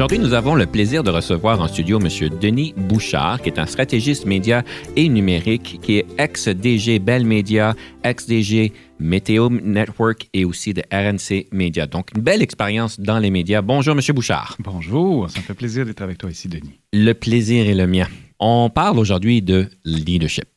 Aujourd'hui, nous avons le plaisir de recevoir en studio M. Denis Bouchard, qui est un stratégiste média et numérique, qui est ex-DG Bell Media, ex-DG Météo Network et aussi de RNC Media. Donc, une belle expérience dans les médias. Bonjour, M. Bouchard. Bonjour, ça me fait plaisir d'être avec toi ici, Denis. Le plaisir est le mien. On parle aujourd'hui de leadership.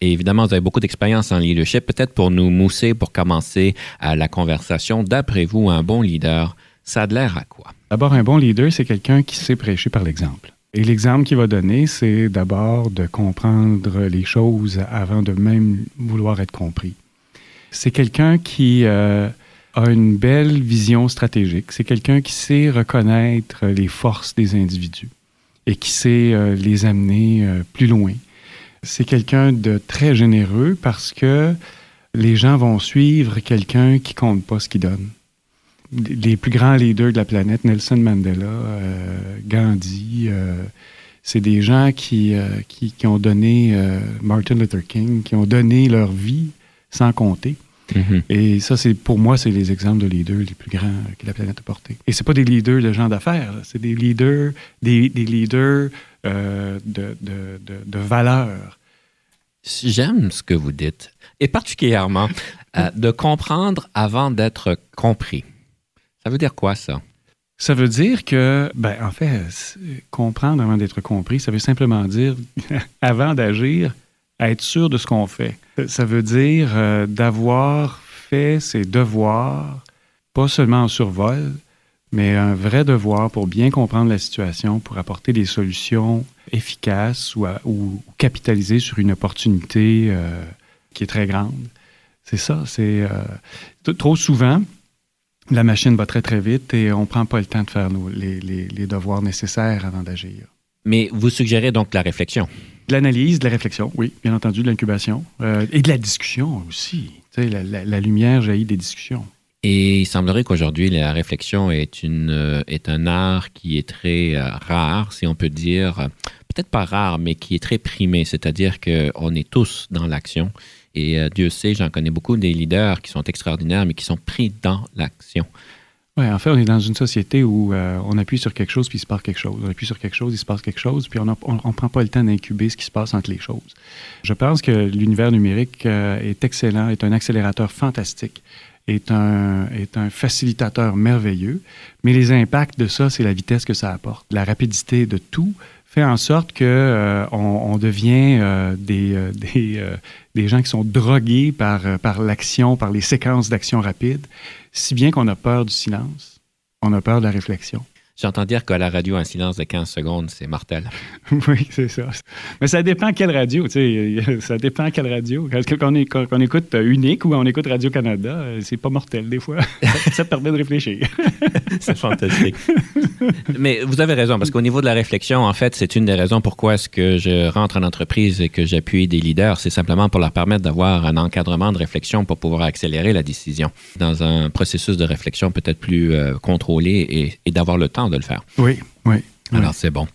Et évidemment, vous avez beaucoup d'expérience en leadership. Peut-être pour nous mousser, pour commencer à la conversation, d'après vous, un bon leader, ça a de l'air à quoi? D'abord, un bon leader, c'est quelqu'un qui sait prêcher par l'exemple. Et l'exemple qu'il va donner, c'est d'abord de comprendre les choses avant de même vouloir être compris. C'est quelqu'un qui euh, a une belle vision stratégique. C'est quelqu'un qui sait reconnaître les forces des individus et qui sait euh, les amener euh, plus loin. C'est quelqu'un de très généreux parce que les gens vont suivre quelqu'un qui compte pas ce qu'il donne les plus grands leaders de la planète, Nelson Mandela, euh, Gandhi, euh, c'est des gens qui, euh, qui, qui, ont donné, Martin Luther King, qui ont donné leur vie sans compter. Mm-hmm. Et ça, c'est pour moi, c'est les exemples de leaders les plus grands que la planète a portés. Et c'est pas des leaders de gens d'affaires, c'est des leaders, des, des leaders de, de, de, de valeurs. J'aime ce que vous dites, et particulièrement de comprendre avant d'être compris. Ça veut dire quoi, ça? Ça veut dire que, ben, en fait, comprendre avant d'être compris, ça veut simplement dire, avant d'agir, être sûr de ce qu'on fait. Ça veut dire euh, d'avoir fait ses devoirs, pas seulement en survol, mais un vrai devoir pour bien comprendre la situation, pour apporter des solutions efficaces ou, capitaliser sur une opportunité euh, qui est très grande. C'est ça. C'est euh, trop souvent, la machine va très, très vite et on ne prend pas le temps de faire les, les, devoirs nécessaires avant d'agir. Mais vous suggérez donc la réflexion? De l'analyse, de la réflexion, oui, bien entendu, de l'incubation. Euh, et de la discussion aussi. La, la, la, lumière jaillit des discussions. Et il semblerait qu'aujourd'hui, la réflexion est, une, euh, est un art qui est très euh, rare, si on peut dire, peut-être pas rare, mais qui est très primé, c'est-à-dire qu'on est tous dans l'action et euh, Dieu sait, j'en connais beaucoup des leaders qui sont extraordinaires, mais qui sont pris dans l'action. Oui, en fait, on est dans une société où euh, on appuie sur quelque chose, puis il se passe quelque chose. On appuie sur quelque chose, il se passe quelque chose, puis on ne prend pas le temps d'incuber ce qui se passe entre les choses. Je pense que l'univers numérique euh, est excellent, est un accélérateur fantastique, est un, est un facilitateur merveilleux, mais les impacts de ça, c'est la vitesse que ça apporte, la rapidité de tout, fait en sorte que on, devient des, des, des, gens qui sont drogués par, par l'action, par les séquences d'action rapide, si bien qu'on a peur du silence, on a peur de la réflexion. J'entends dire qu'à la radio, un silence de 15 secondes, c'est mortel. oui, c'est ça. Mais ça dépend quelle radio, tu sais. Ça dépend quelle radio. Quand on, quand on écoute Unique ou on écoute Radio-Canada, c'est pas mortel des fois. ça permet de réfléchir. c'est fantastique. Mais vous avez raison, parce qu'au niveau de la réflexion, en fait, c'est une des raisons pourquoi est-ce que je rentre en entreprise et que j'appuie des leaders. C'est simplement pour leur permettre d'avoir un encadrement de réflexion pour pouvoir accélérer la décision dans un processus de réflexion peut-être plus euh, contrôlé et, et d'avoir le temps de le faire. Oui, oui. Alors, c'est bon.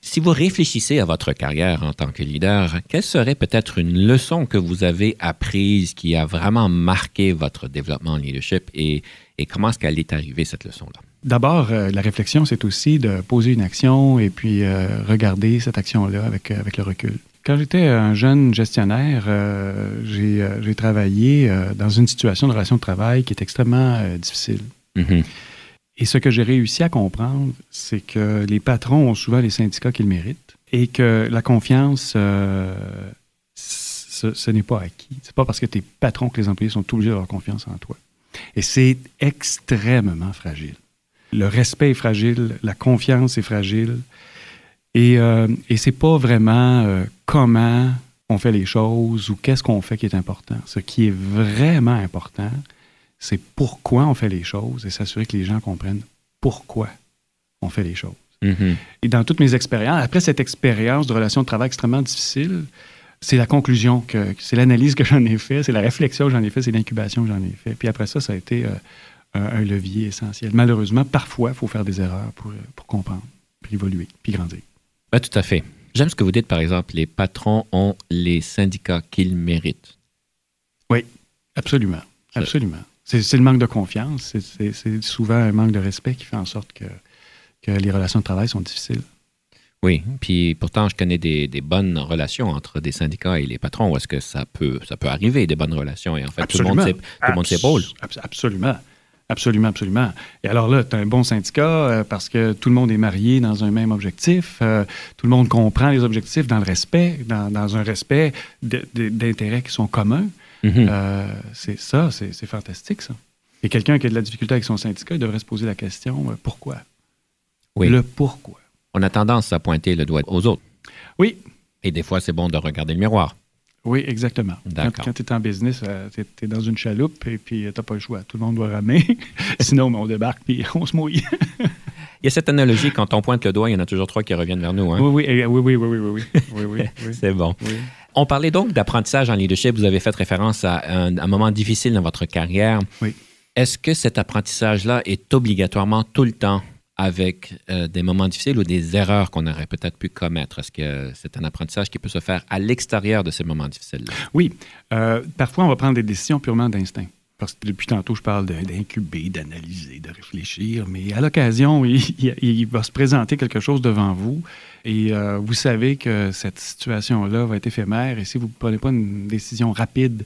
Si vous réfléchissez à votre carrière en tant que leader, quelle serait peut-être une leçon que vous avez apprise qui a vraiment marqué votre développement en leadership et, et comment est-ce qu'elle est arrivée, cette leçon-là? D'abord, euh, la réflexion, c'est aussi de poser une action et puis euh, regarder cette action-là avec, euh, avec le recul. Quand j'étais un jeune gestionnaire, j'ai travaillé dans une situation de relation de travail qui est extrêmement difficile. Mm-hmm. Et ce que j'ai réussi à comprendre, c'est que les patrons ont souvent les syndicats qu'ils méritent et que la confiance, euh, ce, n'est pas acquis. C'est pas parce que tu es patron que les employés sont obligés d'avoir confiance en toi. Et c'est extrêmement fragile. Le respect est fragile, la confiance est fragile. Et, euh, et c'est pas vraiment euh, comment on fait les choses ou qu'est-ce qu'on fait qui est important. Ce qui est vraiment important, c'est pourquoi on fait les choses et s'assurer que les gens comprennent pourquoi on fait les choses. Mhm. Et dans toutes mes expériences, après cette expérience de relation de travail extrêmement difficile, c'est la conclusion, que, c'est l'analyse que j'en ai fait, c'est la réflexion que j'en ai fait, c'est l'incubation que j'en ai fait. Puis après ça, ça a été euh, un, un levier essentiel. Malheureusement, parfois, il faut faire des erreurs pour, pour comprendre, puis évoluer, puis grandir. Ben, tout à fait. J'aime ce que vous dites, par exemple, les patrons ont les syndicats qu'ils méritent. Absolument. Ça- Absolument. C'est, le manque de confiance. C'est, souvent un manque de respect qui fait en sorte que, que les relations de travail sont difficiles. Oui, puis pourtant, je connais des, des bonnes relations entre des syndicats et les patrons. Est-ce que ça peut, ça peut arriver, des bonnes relations? Et en fait, tout le monde s'ép- tout le monde s'épaule. abs- Absolument. Absolument, absolument. Et alors là, tu as un bon syndicat euh, parce que tout le monde est marié dans un même objectif. euh, tout le monde comprend les objectifs dans le respect, dans, dans un respect d'intérêts qui sont communs. Mhm. Euh, c'est ça, c'est fantastique, ça. Et quelqu'un qui a de la difficulté avec son syndicat, il devrait se poser la question euh, pourquoi? Oui. Le pourquoi. On a tendance à pointer le doigt aux autres. Oui, Et des fois, c'est bon de regarder le miroir. oui, exactement. Quand, D'accord. quand tu es en business, tu es, dans une chaloupe et puis tu n'as pas le choix. Tout le monde doit ramer. Sinon, on débarque puis on se mouille. Il y a cette analogie, quand on pointe le doigt, il y en a toujours trois qui reviennent vers nous. hein. Oui, oui, oui, oui, oui, oui, oui, oui, oui, oui, oui. C'est bon. Oui. On parlait donc d'apprentissage en leadership. Vous avez fait référence à un, un moment difficile dans votre carrière. Oui. Est-ce que cet apprentissage-là est obligatoirement tout le temps avec euh, des moments difficiles ou des erreurs qu'on aurait peut-être pu commettre? Est-ce que c'est un apprentissage qui peut se faire à l'extérieur de ces moments difficiles-là? Oui. Euh, parfois, on va prendre des décisions purement d'instinct. Parce que depuis tantôt, je parle d'incuber, d'analyser, de réfléchir, mais à l'occasion, il, va se présenter quelque chose devant vous et euh, vous savez que cette situation-là va être éphémère et si vous ne prenez pas une décision rapide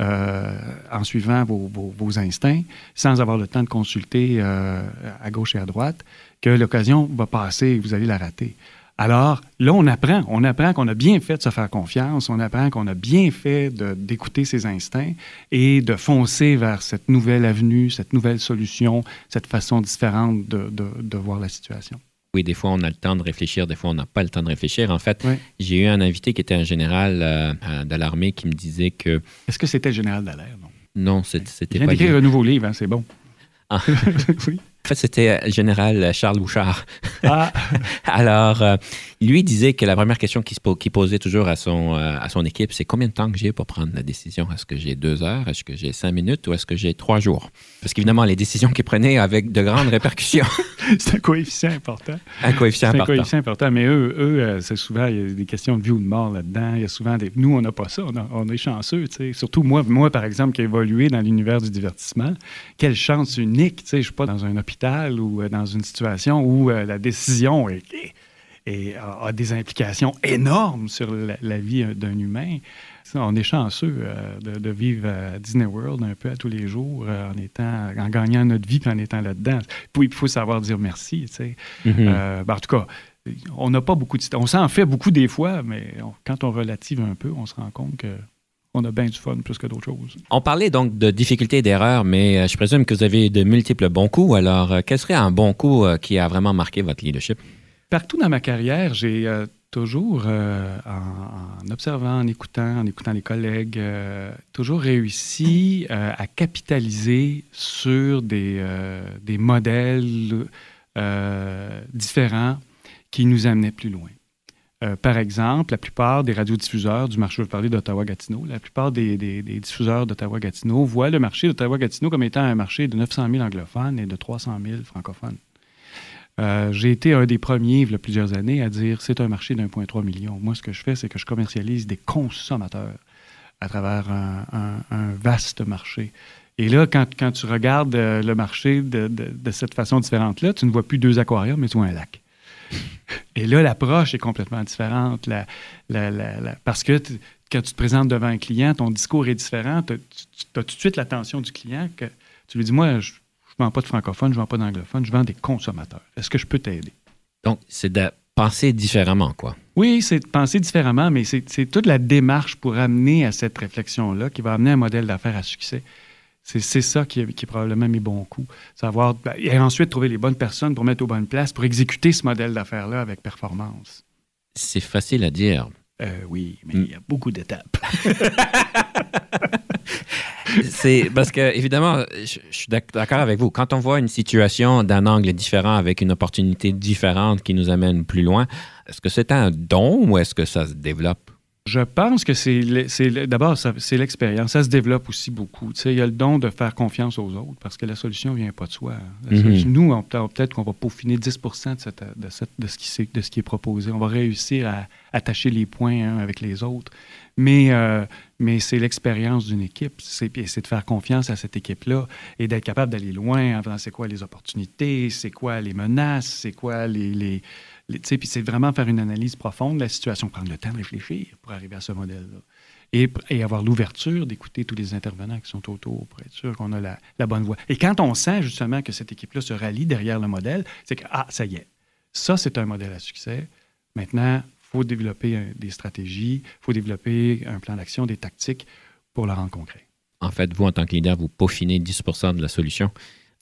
euh, en suivant vos instincts, sans avoir le temps de consulter euh, à gauche et à droite, que l'occasion va passer et vous allez la rater. Alors, là, on apprend. On apprend qu'on a bien fait de se faire confiance. On apprend qu'on a bien fait d'écouter ses instincts et de foncer vers cette nouvelle avenue, cette nouvelle solution, cette façon différente de, de- de voir la situation. Oui, des fois, on a le temps de réfléchir, des fois, on n'a pas le temps de réfléchir. En fait, Oui. j'ai eu un invité qui était un général euh, de l'armée qui me disait que Est-ce que c'était le général Dallaire? Non? non, c'est- Il c'était vient pas d'écrire un nouveau livre, hein, c'est bon. Ah. oui. En fait, c'était euh, général Charles Bouchard. Ah, Alors, euh, lui disait que la première question qu'il posait toujours à son, euh, à son équipe, c'est combien de temps que j'ai pour prendre la décision? Est-ce que j'ai deux heures? Est-ce que j'ai cinq minutes? Ou est-ce que j'ai trois jours? Parce qu'évidemment, les décisions qu'il prenait avec de grandes répercussions. c'est un coefficient important. un coefficient C'est un important. coefficient important, mais eux, eux euh, c'est souvent, il y a des questions de vie ou de mort là-dedans. Il y a souvent des... Nous, on n'a pas ça. On, a- on est chanceux, tu sais. Surtout moi, moi, par exemple, qui ai évolué dans l'univers du divertissement. Quelle chance unique, tu sais. Je suis pas dans un hôpital ou euh, dans une situation où euh, la décision est, est- est- a, des implications énormes sur la, la vie euh, d'un humain. On est chanceux euh, de, de vivre à Disney World un peu à tous les jours euh, en étant, en gagnant notre vie puis en étant là-dedans. Puis il faut savoir dire merci, tu sais. Mhm. Euh, ben, en tout cas, on n'a pas beaucoup de... On s'en fait beaucoup des fois, mais on- quand on relative un peu, on se rend compte que on a bien du fun plus que d'autres choses. On parlait donc de difficultés et d'erreurs, mais euh, je présume que vous avez de multiples bons coups. Alors, euh, quel serait un bon coup euh, qui a vraiment marqué votre leadership? Partout dans ma carrière, j'ai euh, toujours, euh, en, en observant, en écoutant, en écoutant les collègues, euh, toujours réussi à capitaliser sur des, des modèles différents qui nous amenaient plus loin. Euh, par exemple, la plupart des radiodiffuseurs du marché, je vais parler d'Ottawa-Gatineau, la plupart des, diffuseurs d'Ottawa-Gatineau voient le marché d'Ottawa-Gatineau comme étant un marché de 900 000 anglophones et de 300 000 francophones. Euh, J'ai été un des premiers, il y a plusieurs années, à dire c'est un marché d'1,3 million. Moi, ce que je fais, c'est que je commercialise des consommateurs à travers un, vaste marché. Et là, quand, tu regardes euh, le marché de, de- de cette façon différente-là, tu ne vois plus deux aquariums, mais tu vois un lac. Et là, l'approche est complètement différente. La- la- la- la- parce que quand tu te présentes devant un client, ton discours est différent. Tu as tout de suite l'attention du client. que Tu lui dis, moi, je ne vends pas de francophone, je ne vends pas d'anglophone, je vends des consommateurs. Est-ce que je peux t'aider? Donc, c'est de penser différemment, quoi. Oui, c'est de penser différemment, mais c'est c'est toute la démarche pour amener à cette réflexion-là qui va amener un modèle d'affaires à succès. C'est ça qui est, qui est probablement mes bons coups. Savoir, ben, et ensuite trouver les bonnes personnes pour mettre aux bonnes places, pour exécuter ce modèle d'affaires-là avec performance. C'est facile à dire. Euh, oui, mais Mm. il y a beaucoup d'étapes. c'est parce que, évidemment, je, je suis d'accord avec vous. Quand on voit une situation d'un angle différent avec une opportunité différente qui nous amène plus loin, est-ce que c'est un don ou est-ce que ça se développe? Je pense que c'est d'abord c'est l'expérience. Ça se développe aussi beaucoup. Tu sais, il y a le don de faire confiance aux autres parce que la solution vient pas de soi. Mhm. Nous, on, peut-être qu'on va peaufiner 10 de, cette, de, cette, de, ce qui, de ce qui est proposé. On va réussir à attacher les points hein, avec les autres. Mais, euh, mais c'est l'expérience d'une équipe. C'est de faire confiance à cette équipe-là et d'être capable d'aller loin en c'est quoi les opportunités, c'est quoi les menaces, c'est quoi les, les puis c'est vraiment faire une analyse profonde de la situation, prendre le temps de réfléchir pour arriver à ce modèle-là. Et, avoir l'ouverture d'écouter tous les intervenants qui sont autour pour être sûr qu'on a la, la, bonne voie. Et quand on sent justement que cette équipe-là se rallie derrière le modèle, c'est que, ah, ça y est, ça, c'est un modèle à succès. Maintenant, il faut développer des stratégies, il faut développer un plan d'action, des tactiques pour le rendre concret. En fait, vous, en tant que leader, vous peaufinez 10% de la solution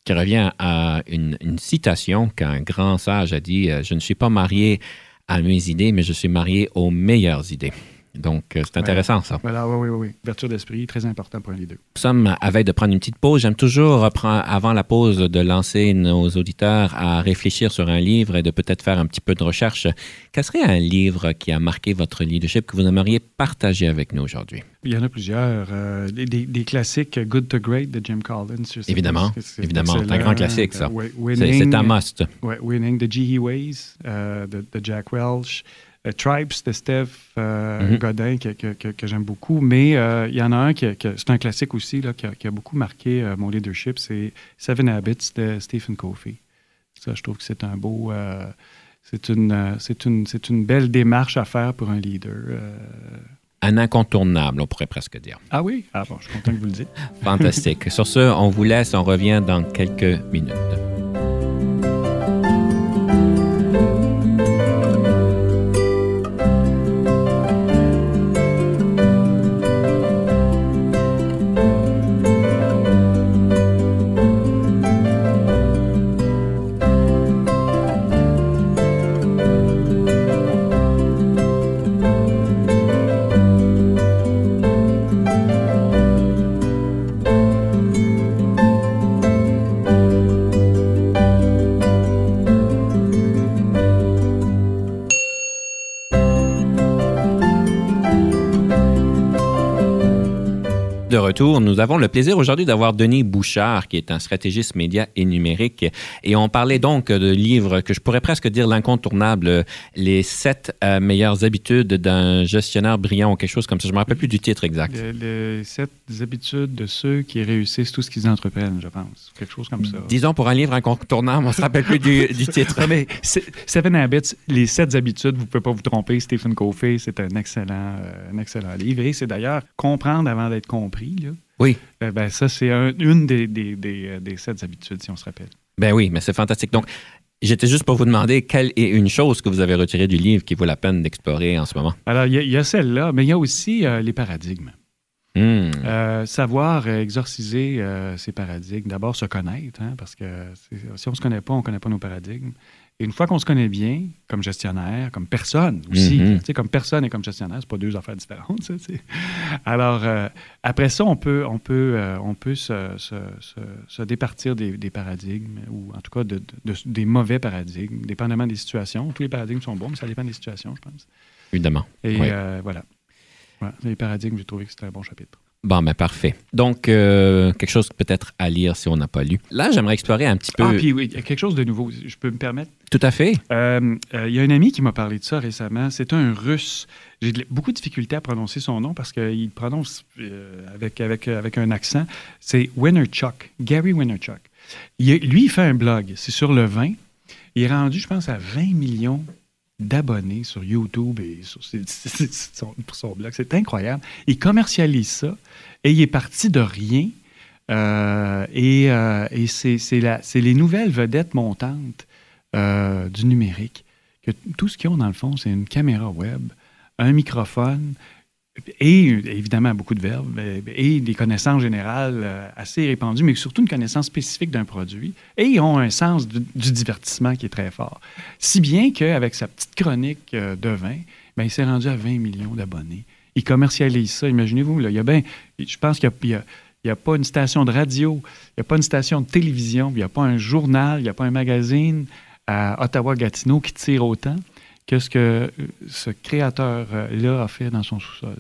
qui revient à une, citation qu'un grand sage a dit euh, Je ne suis pas marié à mes idées, mais je suis marié aux meilleures idées. Donc, euh, c'est intéressant, ça. Voilà, oui, oui, oui. Ouverture d'esprit, très important pour les deux. Nous sommes à veille de prendre une petite pause. J'aime toujours, avant la pause, de lancer nos auditeurs à réfléchir sur un livre et de peut-être faire un petit peu de recherche. Quel serait un livre qui a marqué votre leadership que vous aimeriez partager avec nous aujourd'hui? Il y en a plusieurs. Euh, des, classiques, Good to Great de Jim Collins. Évidemment, évidemment. C'est un grand classique, ça. c'est un must. Winning, the G.E. Ways euh, de, de Jack Welch. Euh, Tribes de Steph mhm. Godin que, j'aime beaucoup, mais euh, il y en a un qui, c'est un classique aussi là, qui, a, beaucoup marqué mon leadership, c'est Seven Habits de Stephen Covey. Ça, je trouve que c'est un beau, c'est une, c'est une, c'est une belle démarche à faire pour un leader. Un incontournable, on pourrait presque dire. Ah oui? Ah bon, je suis content que vous le dites. Fantastique. Sur ce, on vous laisse, on revient dans quelques minutes. Nous avons le plaisir aujourd'hui d'avoir Denis Bouchard, qui est un stratégiste média et numérique. Et on parlait donc de livres que je pourrais presque dire l'incontournable, les sept euh, meilleures habitudes d'un gestionnaire brillant ou quelque chose comme ça. Je ne me rappelle plus du titre exact. Les, sept habitudes de ceux qui réussissent tout ce qu'ils entreprennent, je pense. Quelque chose comme ça. Disons pour un livre incontournable, on ne se rappelle plus du, titre. mais Seven Habits, les sept habitudes, vous ne pouvez pas vous tromper. Stephen Covey, c'est un excellent, euh, un excellent livre. Et c'est d'ailleurs comprendre avant d'être compris. Là. Oui. Euh, ben, ça, c'est une des, des, des, euh, des, sept habitudes, si on se rappelle. Ben oui, mais c'est fantastique. Donc, j'étais juste pour vous demander quelle est une chose que vous avez retirée du livre qui vaut la peine d'explorer en ce moment? Alors, il y, a celle-là, mais il y a aussi euh, les paradigmes. Hmm. savoir exorciser ces paradigmes, d'abord se connaître, hein, parce que si on ne se connaît pas, on ne connaît pas nos paradigmes. Et une fois qu'on se connaît bien, comme gestionnaire, comme personne aussi, mhm. comme personne et comme gestionnaire, c'est pas deux affaires différentes. Ça, Alors, euh, après ça, on peut, on peut, euh, on peut se, se, se, départir des, des, paradigmes, ou en tout cas de, des mauvais paradigmes, dépendamment des situations. Tous les paradigmes sont bons, mais ça dépend des situations, je pense. Évidemment. Et euh, voilà. voilà. Les paradigmes, j'ai trouvé que c'était un bon chapitre. Bon, ben parfait. Donc, euh, quelque chose peut-être à lire si on n'a pas lu. Là, j'aimerais explorer un petit peu. Ah, puis oui, quelque chose de nouveau, je peux me permettre? Tout à fait. Euh, euh, il y a un ami qui m'a parlé de ça récemment. C'est un russe. J'ai beaucoup de difficultés à prononcer son nom parce qu'il prononce avec, avec, avec un accent. C'est Winnerchuck, Gary Winnerchuck. lui, il fait un blog. C'est sur le vin. Il est rendu, je pense, à 20 millions d'abonnés sur YouTube et sur son, son blog. C'est incroyable. Il commercialise ça et il est parti de rien. Euh, et, euh, c'est les nouvelles vedettes montantes euh, du numérique. Que tout ce qu'ils ont, dans le fond, c'est une caméra web, un microphone, et évidemment beaucoup de verbes et des connaissances générales euh, assez répandues, mais surtout une connaissance spécifique d'un produit. Et ils ont un sens du, divertissement qui est très fort. Si bien qu'avec sa petite chronique euh, de vin, ben, il s'est rendu à 20 millions d'abonnés. Ils commercialisent ça. Imaginez-vous, il y a bien, je pense qu'il n'y a, pas une station de radio, il n'y a pas une station de télévision, il n'y a pas un journal, il n'y a pas un magazine à Ottawa-Gatineau qui tire autant que ce que euh, ce créateur-là a fait dans son sous-sol?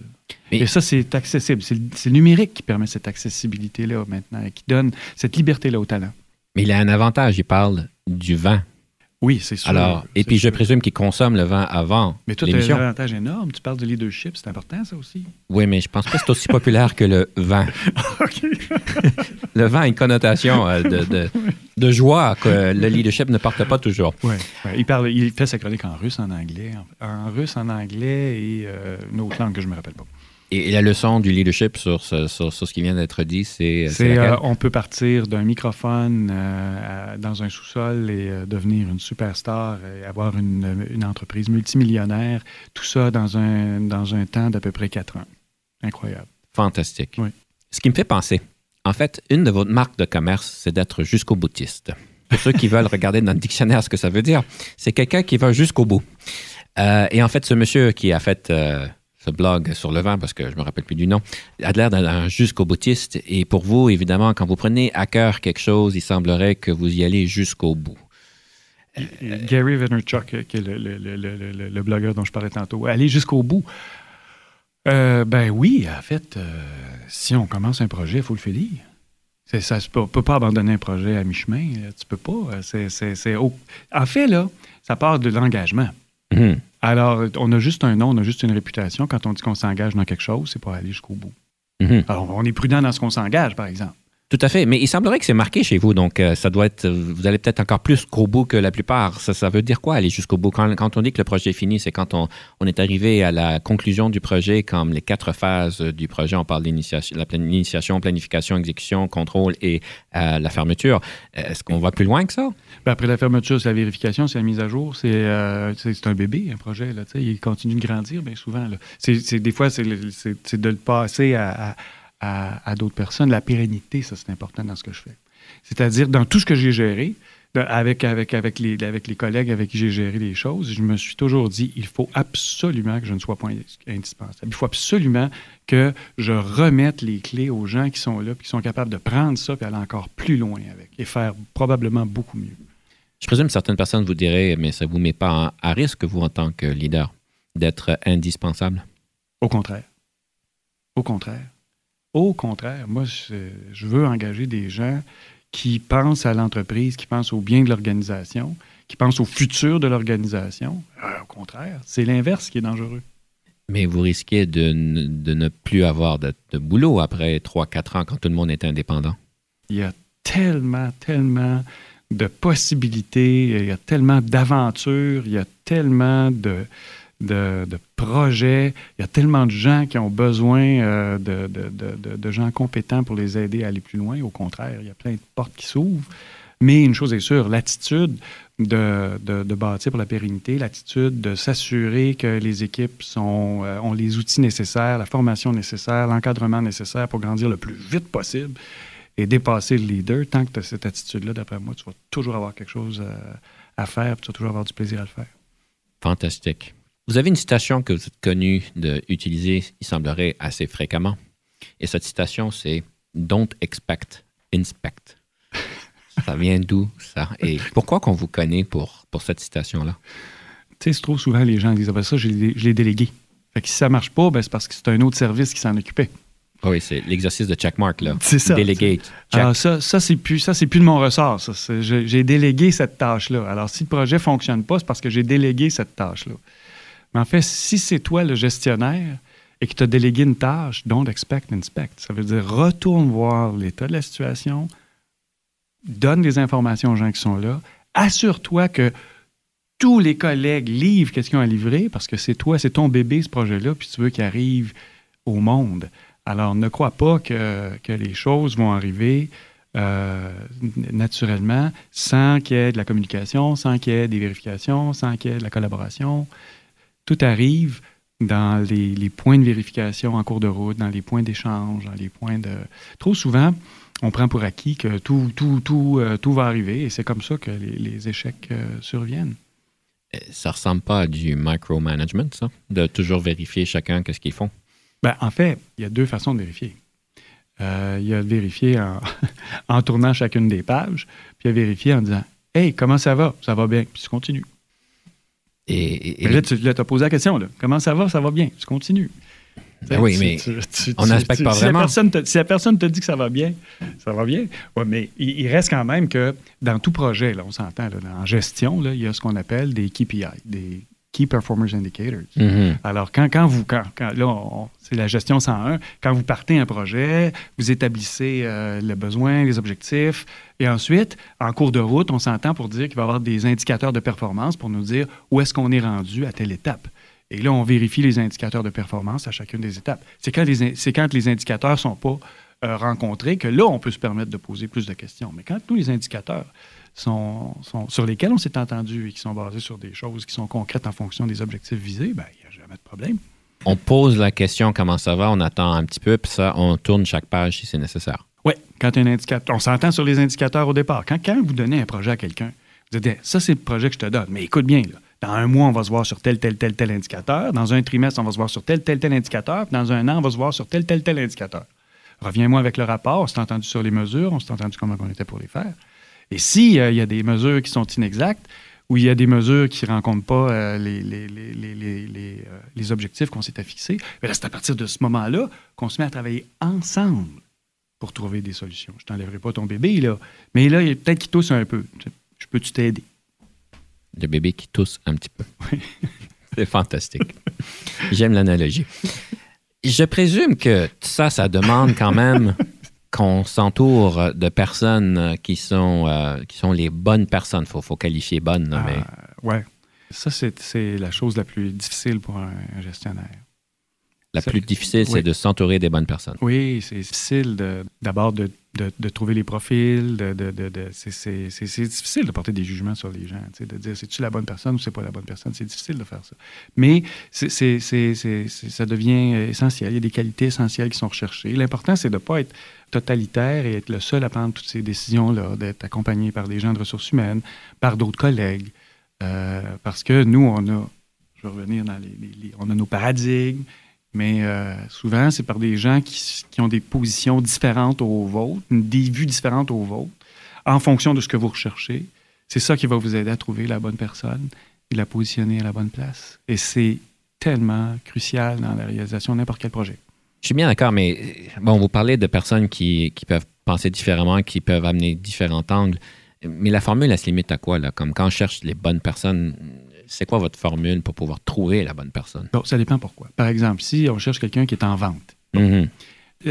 Et ça, c'est accessible. C'est le, numérique qui permet cette accessibilité-là maintenant et qui donne cette liberté-là au talent. Mais il a un avantage, il parle du vent. Oui, c'est sûr. Alors, et puis je présume qu'il consomme le vent avant. Mais toi, tu as un avantage énorme. Tu parles de leadership, c'est important, ça aussi. Oui, mais je pense pas que c'est aussi populaire que le vent. le vent a une connotation euh, de, de, joie que le leadership ne porte pas toujours. Oui. Il, parle, il fait sa chronique en russe, en anglais. En, russe, en anglais et euh, une autre langue que je ne me rappelle pas. Et, la leçon du leadership sur ce, sur, ce qui vient d'être dit, c'est. C'est euh, on peut partir d'un microphone euh, dans un sous-sol et euh, devenir une superstar et avoir une, une, entreprise multimillionnaire, tout ça dans un, dans un temps d'à peu près quatre ans. Incroyable. Fantastique. Oui. Ce qui me fait penser, en fait, une de vos marques de commerce, c'est d'être jusqu'au boutiste. Pour ceux qui veulent regarder dans le dictionnaire ce que ça veut dire, c'est quelqu'un qui va jusqu'au bout. et en fait, ce monsieur qui a fait ce blog sur le vent, parce que je me rappelle plus du nom, a l'air d'un jusqu'au boutiste. Et pour vous, évidemment, quand vous prenez à cœur quelque chose, il semblerait que vous y allez jusqu'au bout. Gary Vaynerchuk, qui est le, blogueur dont je parlais tantôt, aller jusqu'au bout. Euh, ben oui, en fait, euh, si on commence un projet, il faut le finir. Ça, on ne peut pas abandonner un projet à mi-chemin. Tu peux pas. C'est, En fait, là, ça part de l'engagement. Mhm. Alors, on a juste un nom, on a juste une réputation. Quand on dit qu'on s'engage dans quelque chose, c'est pour aller jusqu'au bout. Mhm. Alors, on est prudent dans ce qu'on s'engage, par exemple. Tout à fait. Mais il semblerait que c'est marqué chez vous. Donc, euh, ça doit être. Vous allez peut-être encore plus qu'au bout que la plupart. Ça, veut dire quoi, aller jusqu'au bout? Quand, on dit que le projet est fini, c'est quand on, on, est arrivé à la conclusion du projet, comme les quatre phases du projet. On parle d'initiation, l'initiation, planification, exécution, contrôle et euh, la fermeture. Est-ce qu'on va plus loin que ça? Ben, après la fermeture, c'est la vérification, c'est la mise à jour. C'est euh, un bébé, un projet. Là, il continue de grandir bien souvent. Là. des fois, c'est de le passer à à, d'autres personnes. La pérennité, ça, c'est important dans ce que je fais. C'est-à-dire, dans tout ce que j'ai géré, avec, avec, avec, les, avec les collègues avec qui j'ai géré les choses, je me suis toujours dit, il faut absolument que je ne sois pas indispensable. Il faut absolument que je remette les clés aux gens qui sont là, puis qui sont capables de prendre ça, puis aller encore plus loin avec, et faire probablement beaucoup mieux. Je présume que certaines personnes vous diraient, mais ça ne vous met pas à risque, vous, en tant que leader, d'être indispensable? Au contraire. Au contraire. Au contraire, moi, je, veux engager des gens qui pensent à l'entreprise, qui pensent au bien de l'organisation, qui pensent au futur de l'organisation. Euh, au contraire, c'est l'inverse qui est dangereux. Mais vous risquez de, ne plus avoir de, boulot après 3-4 ans quand tout le monde est indépendant. Il y a tellement, tellement de possibilités, il y a tellement d'aventures, il y a tellement de, de, projets. Il y a tellement de gens qui ont besoin euh, de, gens compétents pour les aider à aller plus loin. Au contraire, il y a plein de portes qui s'ouvrent. Mais une chose est sûre, l'attitude de, bâtir pour la pérennité, l'attitude de s'assurer que les équipes euh, ont les outils nécessaires, la formation nécessaire, l'encadrement nécessaire pour grandir le plus vite possible et dépasser le leader, tant que tu as cette attitude-là, d'après moi, tu vas toujours avoir quelque chose euh, à, faire, tu vas toujours avoir du plaisir à le faire. Fantastique. Vous avez une citation que vous êtes connu d'utiliser, il semblerait, assez fréquemment. Et cette citation, c'est Don't expect, inspect. ça vient d'où, ça? Et pourquoi qu'on vous connaît pour, pour cette citation-là? Tu sais, trop souvent, les gens disent, ah ben ça, je l'ai délégué. Fait que si ça marche pas, ben c'est parce que c'est un autre service qui s'en occupait. Ah oui, c'est l'exercice de checkmark, là. C'est ça. Délégué. Alors, ça, ça c'est plus, ça, plus de mon ressort. J'ai délégué cette tâche-là. Alors, si le projet fonctionne pas, c'est parce que j'ai délégué cette tâche-là. Mais en fait, si c'est toi le gestionnaire et que tu as délégué une tâche, don't expect, inspect. Ça veut dire retourne voir l'état de la situation, donne des informations aux gens qui sont là, assure-toi que tous les collègues livrent qu'est-ce qu'ils ont à livrer parce que c'est toi, c'est ton bébé ce projet-là, puis tu veux qu'il arrive au monde. Alors ne crois pas que, les choses vont arriver euh, naturellement sans qu'il y ait de la communication, sans qu'il y ait des vérifications, sans qu'il y ait de la collaboration tout arrive dans les, points de vérification en cours de route, dans les points d'échange, dans les points de... Trop souvent, on prend pour acquis que tout, tout, tout, euh, tout va arriver et c'est comme ça que les, échecs euh, surviennent. Ça ressemble pas à du micromanagement, ça, de toujours vérifier chacun qu'est-ce qu'ils font? Ben, en fait, il y a deux façons de vérifier. Euh, il y a de vérifier en, en, tournant chacune des pages, puis il y a vérifier en disant Hey, comment ça va? Ça va bien. Puis tu continues. Et, là, tu as posé la question là. Comment ça va? Ça va bien. Tu continues. Ben oui, mais on n'inspecte pas vraiment. La te, si la personne te dit que ça va bien, ça va bien. Ouais, mais il, reste quand même que dans tout projet, là, on s'entend, en gestion, là, il y a ce qu'on appelle des KPI, des Key Performance Indicators. Mm-hmm. Alors, quand, quand vous, quand, là, c'est la gestion 101, quand vous partez un projet, vous établissez euh, le besoin, les objectifs, et ensuite, en cours de route, on s'entend pour dire qu'il va y avoir des indicateurs de performance pour nous dire où est-ce qu'on est rendu à telle étape. Et là, on vérifie les indicateurs de performance à chacune des étapes. C'est quand les, c'est quand les indicateurs ne sont pas euh, rencontrés que là, on peut se permettre de poser plus de questions. Mais quand tous les indicateurs sont, sur lesquels on s'est entendu et qui sont basés sur des choses qui sont concrètes en fonction des objectifs visés, ben, il n'y a jamais de problème. On pose la question comment ça va, on attend un petit peu, puis ça, on tourne chaque page si c'est nécessaire. Oui, quand un indicateur. On s'entend sur les indicateurs au départ. Quand, quand vous donnez un projet à quelqu'un, vous dites ça, c'est le projet que je te donne. Mais écoute bien, là, dans un mois, on va se voir sur tel, tel, tel, tel indicateur. Dans un trimestre, on va se voir sur tel, tel, tel indicateur. Puis dans un an, on va se voir sur tel, tel, tel indicateur. Reviens-moi avec le rapport. On s'est entendu sur les mesures. On s'est entendu comment on était pour les faire. Et s'il euh, y a des mesures qui sont inexactes ou il y a des mesures qui ne rencontrent pas euh, les, les, les, euh, les, objectifs qu'on s'était fixés, ben c'est à partir de ce moment-là qu'on se met à travailler ensemble pour trouver des solutions. Je ne t'enlèverai pas ton bébé, là. Mais là, peut-être qu'il tousse un peu. Je peux-tu t'aider? Le bébé qui tousse un petit peu. c'est fantastique. J'aime l'analogie. Je présume que ça, ça demande quand même qu'on s'entoure de personnes qui sont, euh, qui sont les bonnes personnes. Il faut, qualifier bonnes. Ah, mais... ouais. Ça, c'est la chose la plus difficile pour un, gestionnaire. La plus difficile, c'est de s'entourer des bonnes personnes. Oui, c'est difficile d'abord de, de, trouver les profils. De, c'est difficile de porter des jugements sur les gens, de dire c'est-tu la bonne personne ou c'est pas la bonne personne? C'est difficile de faire ça. Mais c'est ça devient essentiel. Il y a des qualités essentielles qui sont recherchées. L'important, c'est de ne pas être totalitaire et être le seul à prendre toutes ces décisions-là, d'être accompagné par des gens de ressources humaines, par d'autres collègues. Euh, parce que nous, on a, je vais revenir dans les, on a nos paradigmes, mais euh, souvent, c'est par des gens qui, qui, ont des positions différentes aux vôtres, des vues différentes aux vôtres, en fonction de ce que vous recherchez. C'est ça qui va vous aider à trouver la bonne personne et la positionner à la bonne place. Et c'est tellement crucial dans la réalisation de n'importe quel projet. Je suis bien d'accord, mais bon, vous parlez de personnes qui, peuvent penser différemment, qui peuvent amener différents angles. Mais la formule, elle se limite à quoi? Là? Comme quand on cherche les bonnes personnes, c'est quoi votre formule pour pouvoir trouver la bonne personne? Bon, ça dépend pourquoi. Par exemple, si on cherche quelqu'un qui est en vente, mm-hmm.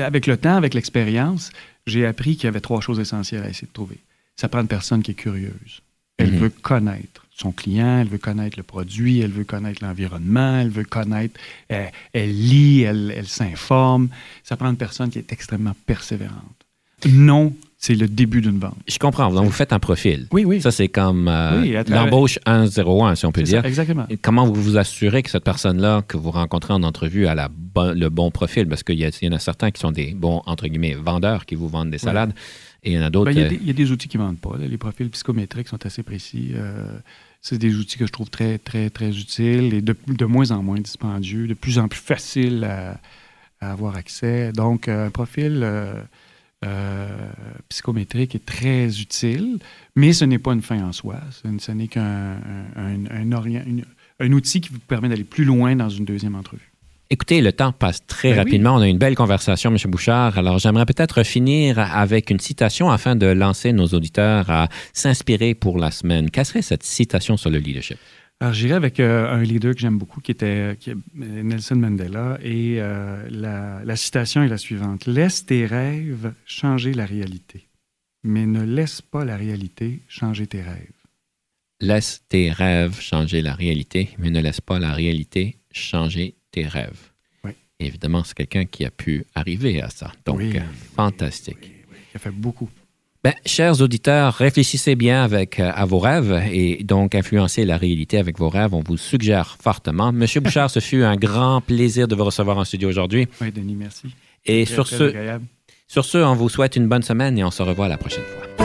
avec le temps, avec l'expérience, j'ai appris qu'il y avait trois choses essentielles à essayer de trouver. Ça prend une personne qui est curieuse. Elle mm-hmm. veut connaître son client, elle veut connaître le produit, elle veut connaître l'environnement, elle veut connaître, elle, lit, elle, s'informe. Ça prend une personne qui est extrêmement persévérante. Non, c'est le début d'une vente. Je comprends. Donc, vous faites un profil. Oui, oui. Ça, c'est comme euh, l'embauche 101, si on peut dire. Ça, exactement. comment vous vous assurez que cette personne-là que vous rencontrez en entrevue a la le bon profil? Parce qu'il y, y, en a certains qui sont des bons, entre guillemets, vendeurs qui vous vendent des salades. Et il y en a d'autres. Ben, il, y a des outils qui ne vendent pas. Les profils psychométriques sont assez précis. Euh, c'est des outils que je trouve très, très, très utiles et de, de, moins en moins dispendieux, de plus en plus faciles à, avoir accès. Donc, un profil euh, euh, psychométrique est très utile, mais ce n'est pas une fin en soi. Ce, n'est qu'un un, un, outil qui vous permet d'aller plus loin dans une deuxième entrevue. Écoutez, le temps passe très ben rapidement. On a une belle conversation, M. Bouchard. Alors, j'aimerais peut-être finir avec une citation afin de lancer nos auditeurs à s'inspirer pour la semaine. Quelle serait cette citation sur le leadership? Alors, j'irai avec euh, un leader que j'aime beaucoup, qui était Nelson Mandela. Et euh, la, la, citation est la suivante. Laisse tes rêves changer la réalité, mais ne laisse pas la réalité changer tes rêves. Laisse tes rêves changer la réalité, mais ne laisse pas la réalité changer tes rêves. Oui. évidemment, c'est quelqu'un qui a pu arriver à ça. Donc, fantastique. Oui, il a fait beaucoup. Ben, chers auditeurs, réfléchissez bien avec, euh, à vos rêves et donc influencez la réalité avec vos rêves. On vous suggère fortement. Monsieur Bouchard, ce fut un grand plaisir de vous recevoir en studio aujourd'hui. Oui, Denis, merci. Et sur ce, sur ce, on vous souhaite une bonne semaine et on se revoit la prochaine fois.